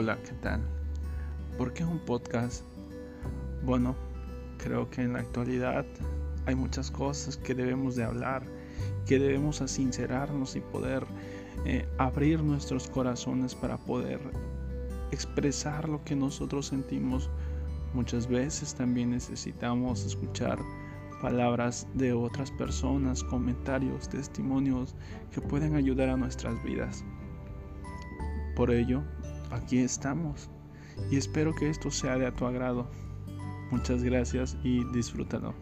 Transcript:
Hola, ¿qué tal? ¿Por qué un podcast? Bueno, creo que en la actualidad hay muchas cosas que debemos de hablar, que debemos sincerarnos y poder eh, abrir nuestros corazones para poder expresar lo que nosotros sentimos. Muchas veces también necesitamos escuchar palabras de otras personas, comentarios, testimonios que pueden ayudar a nuestras vidas. Por ello, aquí estamos y espero que esto sea de a tu agrado. Muchas gracias y disfrútalo.